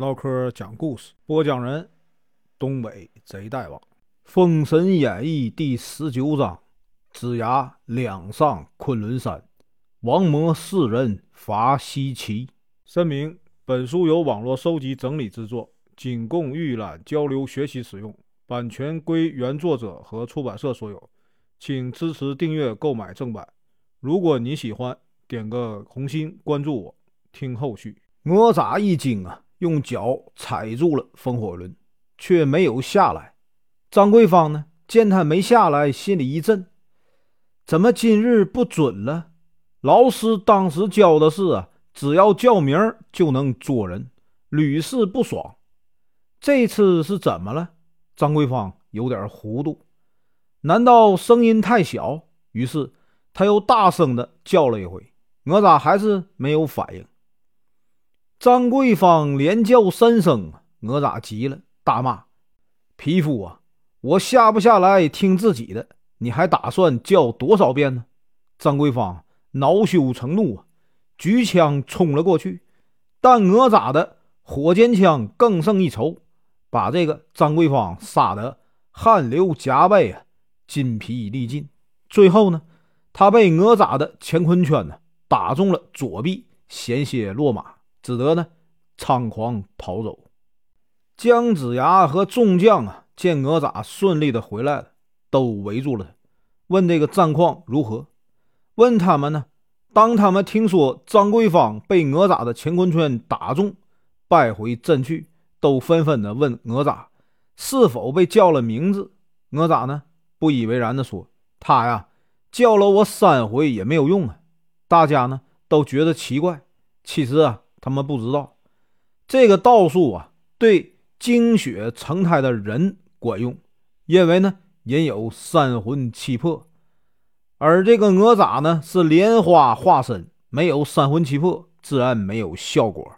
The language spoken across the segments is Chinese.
唠嗑讲故事，播讲人：东北贼大王，《封神演义》第十九章：子牙两上昆仑山，王魔四人伐西岐。声明：本书由网络收集整理制作，仅供预览、交流、学习使用，版权归原作者和出版社所有，请支持订阅、购买正版。如果你喜欢，点个红心，关注我，听后续。哪吒一惊啊！用脚踩住了风火轮，却没有下来。张桂芳呢？见他没下来，心里一震：怎么今日不准了？老师当时教的是啊，只要叫名就能捉人，屡试不爽。这次是怎么了？张桂芳有点糊涂。难道声音太小？于是他又大声的叫了一回，哪吒还是没有反应。张桂芳连叫三声，哪吒急了，大骂：“匹夫啊！我下不下来听自己的，你还打算叫多少遍呢？”张桂芳恼羞成怒啊，举枪冲了过去，但哪吒的火尖枪更胜一筹，把这个张桂芳杀得汗流浃背啊，筋疲力尽。最后呢，他被哪吒的乾坤圈呢打中了左臂，险些落马。只得呢，仓皇逃走。姜子牙和众将啊，见哪吒顺利的回来了，都围住了他，问这个战况如何。问他们呢，当他们听说张桂芳被哪吒的乾坤圈打中，败回阵去，都纷纷的问哪吒是否被叫了名字。哪吒呢，不以为然的说：“他呀，叫了我三回也没有用啊。”大家呢，都觉得奇怪。其实啊。他们不知道，这个道术啊，对精血成胎的人管用，因为呢，人有三魂七魄，而这个哪吒呢是莲花化身，没有三魂七魄，自然没有效果。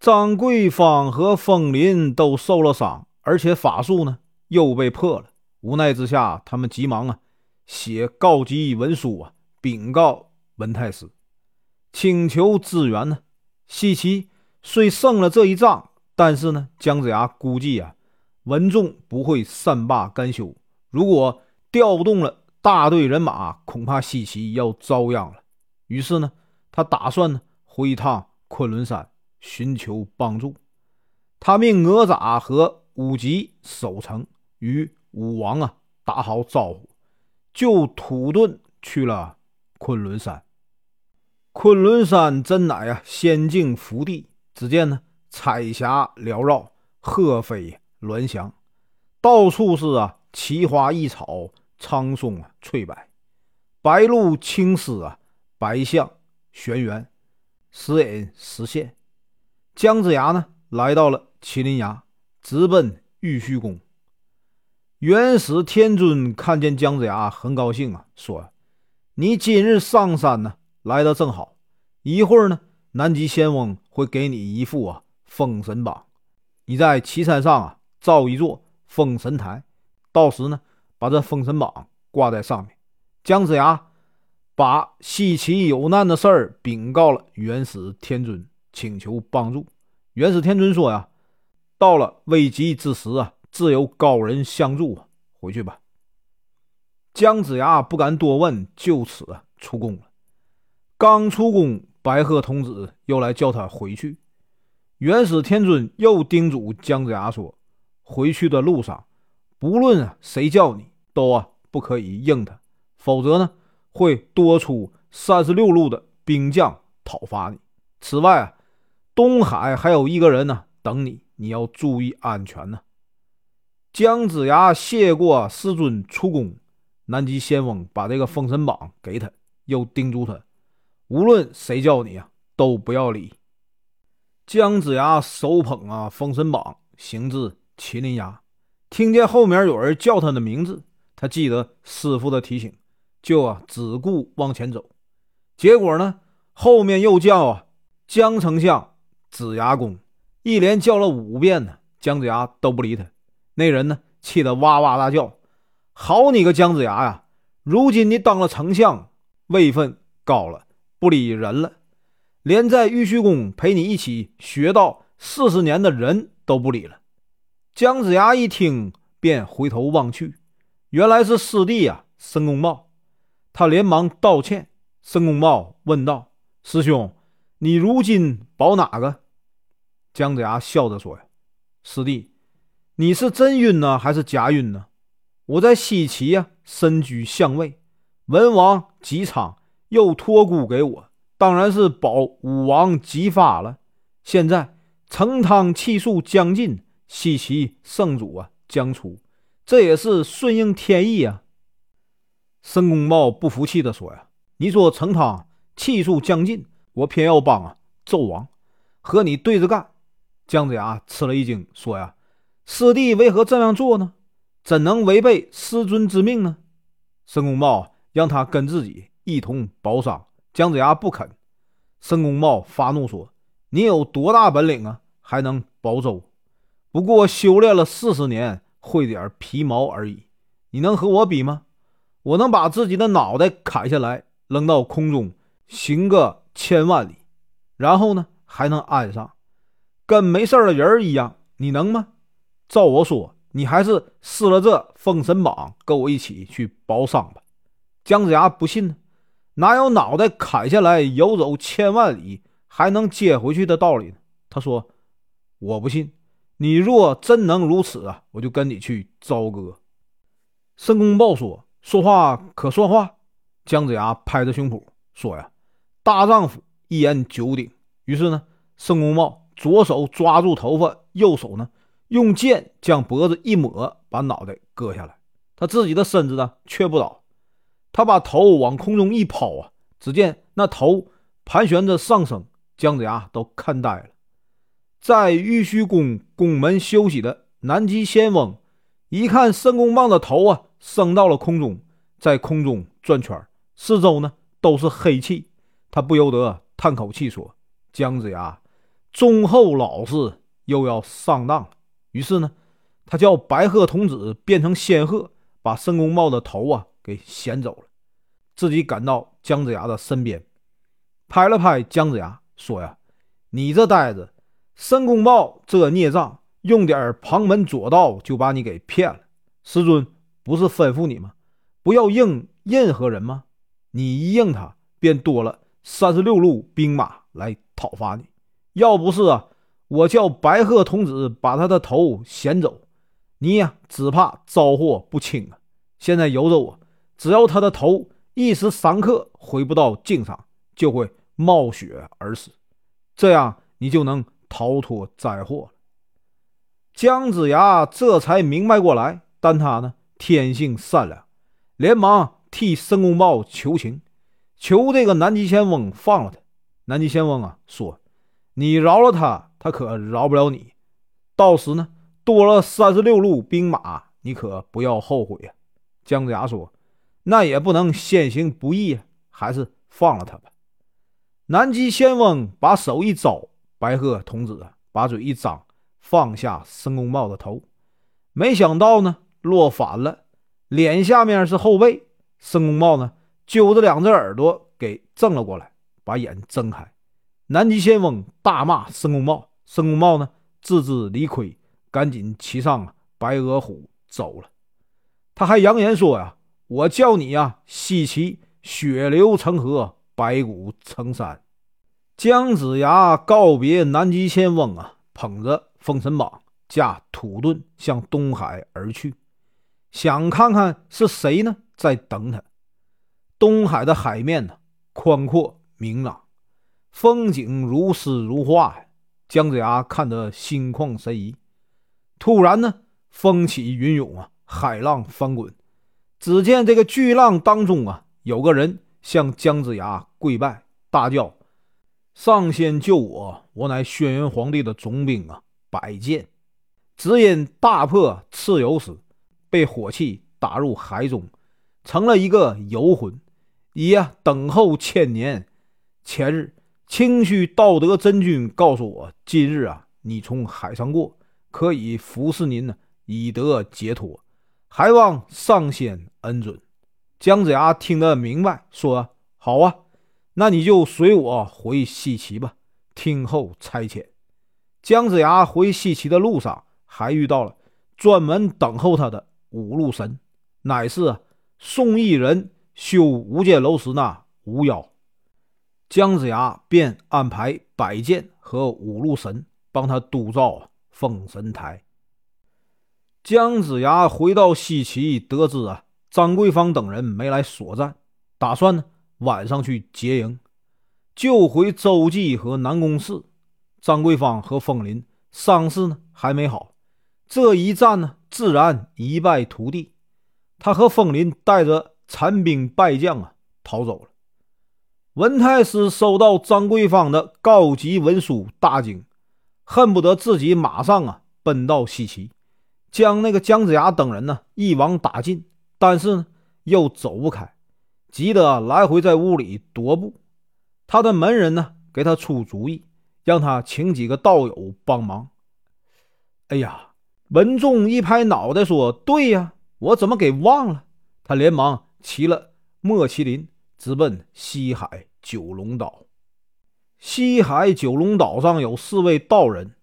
张桂芳和风林都受了伤，而且法术呢又被破了，无奈之下，他们急忙啊写告急文书啊，禀告文太师，请求支援呢。西岐虽胜了这一仗，但是呢，姜子牙估计啊，文仲不会善罢甘休。如果调动了大队人马，恐怕西岐要遭殃了。于是呢，他打算呢回一趟昆仑山寻求帮助。他命哪吒和武吉守城，与武王啊打好招呼，就土遁去了昆仑山。昆仑山真乃啊仙境福地，只见呢彩霞缭绕，鹤飞鸾翔，到处是啊奇花异草，苍松啊翠柏，白鹭青丝啊，白象玄辕，时隐时现。姜子牙呢来到了麒麟崖，直奔玉虚宫。元始天尊看见姜子牙，很高兴啊，说：“你今日上山呢？”来的正好，一会儿呢，南极仙翁会给你一副啊封神榜，你在岐山上啊造一座封神台，到时呢把这封神榜挂在上面。姜子牙把西岐有难的事儿禀告了元始天尊，请求帮助。元始天尊说呀：“到了危急之时啊，自有高人相助啊，回去吧。”姜子牙不敢多问，就此出宫了。刚出宫，白鹤童子又来叫他回去。元始天尊又叮嘱姜子牙说：“回去的路上，不论谁叫你，都啊不可以应他，否则呢会多出三十六路的兵将讨伐你。此外啊，东海还有一个人呢等你，你要注意安全呢。”姜子牙谢过师尊出宫，南极仙翁把这个封神榜给他，又叮嘱他。无论谁叫你啊，都不要理。姜子牙手捧啊封神榜，行至麒麟崖，听见后面有人叫他的名字，他记得师傅的提醒，就啊只顾往前走。结果呢，后面又叫啊姜丞相、子牙公，一连叫了五遍呢，姜子牙都不理他。那人呢，气得哇哇大叫：“好你个姜子牙呀！如今你当了丞相，位分高了。”不理人了，连在玉虚宫陪你一起学到四十年的人都不理了。姜子牙一听，便回头望去，原来是师弟啊，申公豹。他连忙道歉。申公豹问道：“师兄，你如今保哪个？”姜子牙笑着说：“呀，师弟，你是真晕呢，还是假晕呢？我在西岐呀，身居相位，文王姬昌又托孤给我，当然是保武王姬发了。现在成汤气数将尽，西岐圣主啊将出，这也是顺应天意啊。”申公豹不服气地说：“呀，你说成汤气数将尽，我偏要帮啊纣王和你对着干。”姜子牙吃了一惊，说：“呀，师弟为何这样做呢？怎能违背师尊之命呢？”申公豹让他跟自己一同保商，姜子牙不肯。申公豹发怒说：“你有多大本领啊？还能保周？不过修炼了四十年，会点皮毛而已。你能和我比吗？”我能把自己的脑袋砍下来，扔到空中，行个千万里，然后呢，还能安上，跟没事的人一样。你能吗？照我说，你还是撕了这封神榜，跟我一起去包商吧。姜子牙不信呢，哪有脑袋砍下来游走千万里还能接回去的道理呢？他说：“我不信。你若真能如此啊，我就跟你去朝歌。”申公豹说。说话可算话，姜子牙拍着胸脯说：“呀，大丈夫一言九鼎。”于是呢，申公豹左手抓住头发，右手呢用剑将脖子一抹，把脑袋割下来。他自己的身子呢却不倒，他把头往空中一抛啊，只见那头盘旋着上升，姜子牙都看呆了。在玉虚宫宫门休息的南极仙翁一看申公豹的头啊。升到了空中，在空中转圈四周呢都是黑气。他不由得叹口气说：“姜子牙忠厚老实，又要上当了。”于是呢，他叫白鹤童子变成仙鹤，把申公豹的头啊给衔走了，自己赶到姜子牙的身边，拍了拍姜子牙说：“呀，你这呆子，申公豹这孽障，用点旁门左道就把你给骗了，师尊。”不是吩咐你吗？不要应任何人吗？你一应他，便多了三十六路兵马来讨伐你。要不是啊，我叫白鹤童子把他的头衔走，你呀，只怕遭祸不轻啊！现在由着我，只要他的头一时三刻回不到境上，就会冒血而死，这样你就能逃脱灾祸了。姜子牙这才明白过来，但他呢？天性善良，连忙替申公豹求情，求这个南极仙翁放了他。南极仙翁啊说：“你饶了他，他可饶不了你。到时呢，多了三十六路兵马，你可不要后悔啊。”姜子牙说：“那也不能先行不义，还是放了他吧。”南极仙翁把手一招，白鹤童子把嘴一张，放下申公豹的头。没想到呢。落反了，脸下面是后背。申公豹呢，揪着两只耳朵给正了过来，把眼睁开。南极仙翁大骂申公豹，申公豹呢自知理亏，赶紧骑上白额虎走了。他还扬言说呀：“我叫你呀，西岐血流成河，白骨成山。”姜子牙告别南极仙翁啊，捧着封神榜，驾土遁向东海而去。想看看是谁呢，在等他。东海的海面呢，宽阔明朗，风景如诗如画呀。姜子牙看得心旷神怡。突然呢，风起云涌啊，海浪翻滚。只见这个巨浪当中啊，有个人向姜子牙跪拜，大叫：“上仙救我！我乃轩辕皇帝的总兵啊，百剑，只因大破蚩尤时。”被火器打入海中，成了一个游魂，已呀等候千年。前日清虚道德真君告诉我，今日啊你从海上过，可以服侍您呢，以得解脱，还望上仙恩准。姜子牙听得明白，说：“好啊，那你就随我回西岐吧，听候差遣。”姜子牙回西岐的路上，还遇到了专门等候他的五路神，乃是宋义人修无间楼时那巫妖。姜子牙便安排摆剑和五路神帮他督造封神台。姜子牙回到西岐，得知啊张桂芳等人没来索战，打算呢晚上去劫营，救回周忌和南宫适。张桂芳和风林伤势呢还没好，这一战呢自然一败涂地。他和风林带着残兵败将啊逃走了。文太师收到张桂芳的告急文书，大惊，恨不得自己马上啊奔到西岐，将那个姜子牙等人呢一网打尽。但是呢又走不开，急得来回在屋里踱步。他的门人呢给他出主意。让他请几个道友帮忙。哎呀，文仲一拍脑袋说：“对呀，我怎么给忘了？”他连忙骑了莫麒麟，直奔西海九龙岛。西海九龙岛上有四位道人：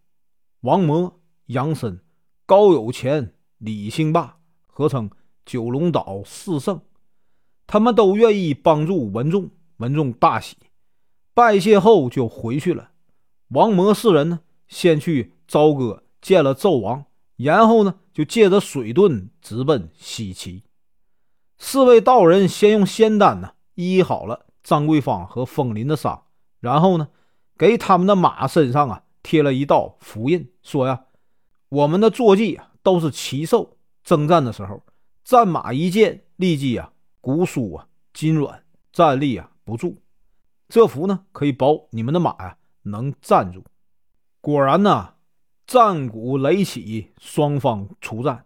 王魔、杨森、高有钱、李兴霸，合称九龙岛四圣。他们都愿意帮助文仲，文仲大喜，拜谢后就回去了。王魔四人呢，先去朝歌见了纣王，然后呢，就借着水遁直奔西岐。四位道人先用仙丹呢医好了张桂芳和风林的伤，然后呢，给他们的马身上啊贴了一道符印，说呀：“我们的坐骑啊都是奇兽，征战的时候，战马一见，立即啊骨酥啊筋软，站立啊不住。这符呢，可以保你们的马呀。”能站住，果然呐，战鼓擂起，双方出战。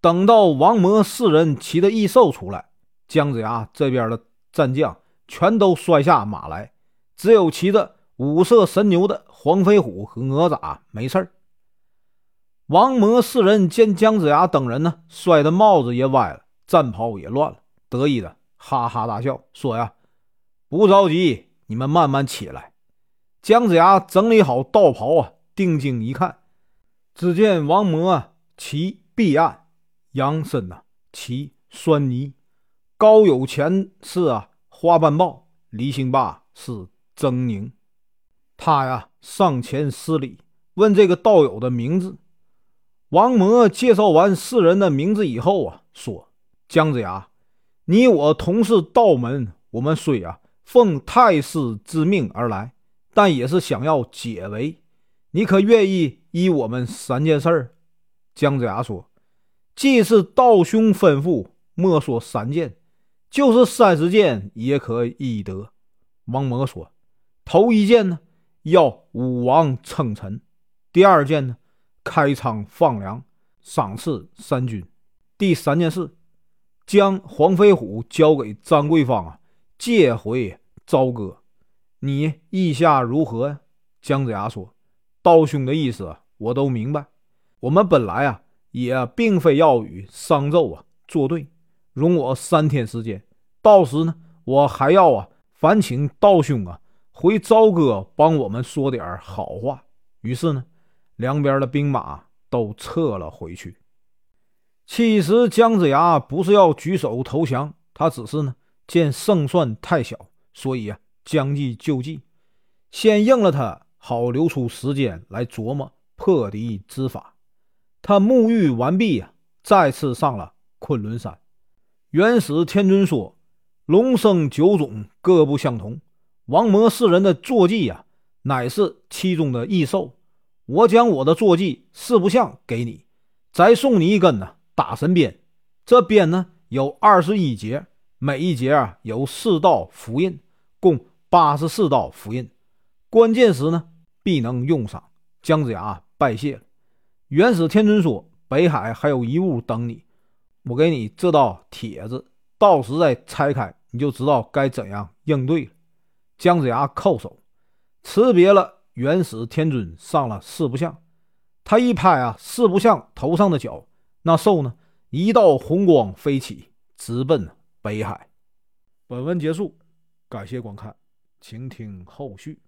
等到王魔四人骑的异兽出来，姜子牙这边的战将全都摔下马来，只有骑着五色神牛的黄飞虎和哪吒没事王魔四人见姜子牙等人呢，摔的帽子也歪了，战袍也乱了，得意的哈哈大笑，说呀：“不着急，你们慢慢起来。”姜子牙整理好道袍啊，定睛一看，只见王魔骑碧岸，杨森呐骑酸泥，高有钱是啊花斑豹，李兴霸是狰狞。他呀上前施礼，问这个道友的名字。王魔介绍完四人的名字以后啊，说：“姜子牙，你我同是道门，我们虽啊奉太师之命而来。”但也是想要解围，你可愿意依我们三件事儿？姜子牙说：“既是道兄吩咐，莫说三件，就是三十件也可以得。”王魔说：“头一件呢，要武王称臣；第二件呢，开仓放粮，赏赐三军；第三件事，将黄飞虎交给张桂芳啊，借回朝歌。”你意下如何呀？姜子牙说：“道兄的意思我都明白。我们本来啊，也并非要与商纣啊作对。容我三天时间，到时呢，我还要啊，烦请道兄啊回朝歌帮我们说点好话。”于是呢，两边的兵马都撤了回去。其实姜子牙不是要举手投降，他只是呢见胜算太小，所以啊。将计就计，先应了他，好留出时间来琢磨破敌之法。他沐浴完毕呀，再次上了昆仑山。元始天尊说：“龙生九种，各不相同。王魔四人的坐骑呀，乃是其中的异兽。我将我的坐骑四不像给你，再送你一根呢大神鞭。这鞭呢有二十一节，每一节啊有四道符印，共。”八十四道符印，关键时呢必能用上。姜子牙拜谢了。元始天尊说：“北海还有一物等你，我给你这道帖子，到时再拆开，你就知道该怎样应对了。”姜子牙叩首辞别了元始天尊，上了四不像。他一拍啊，四不像头上的角，那兽呢，一道红光飞起，直奔北海。本文结束，感谢观看。请听后续。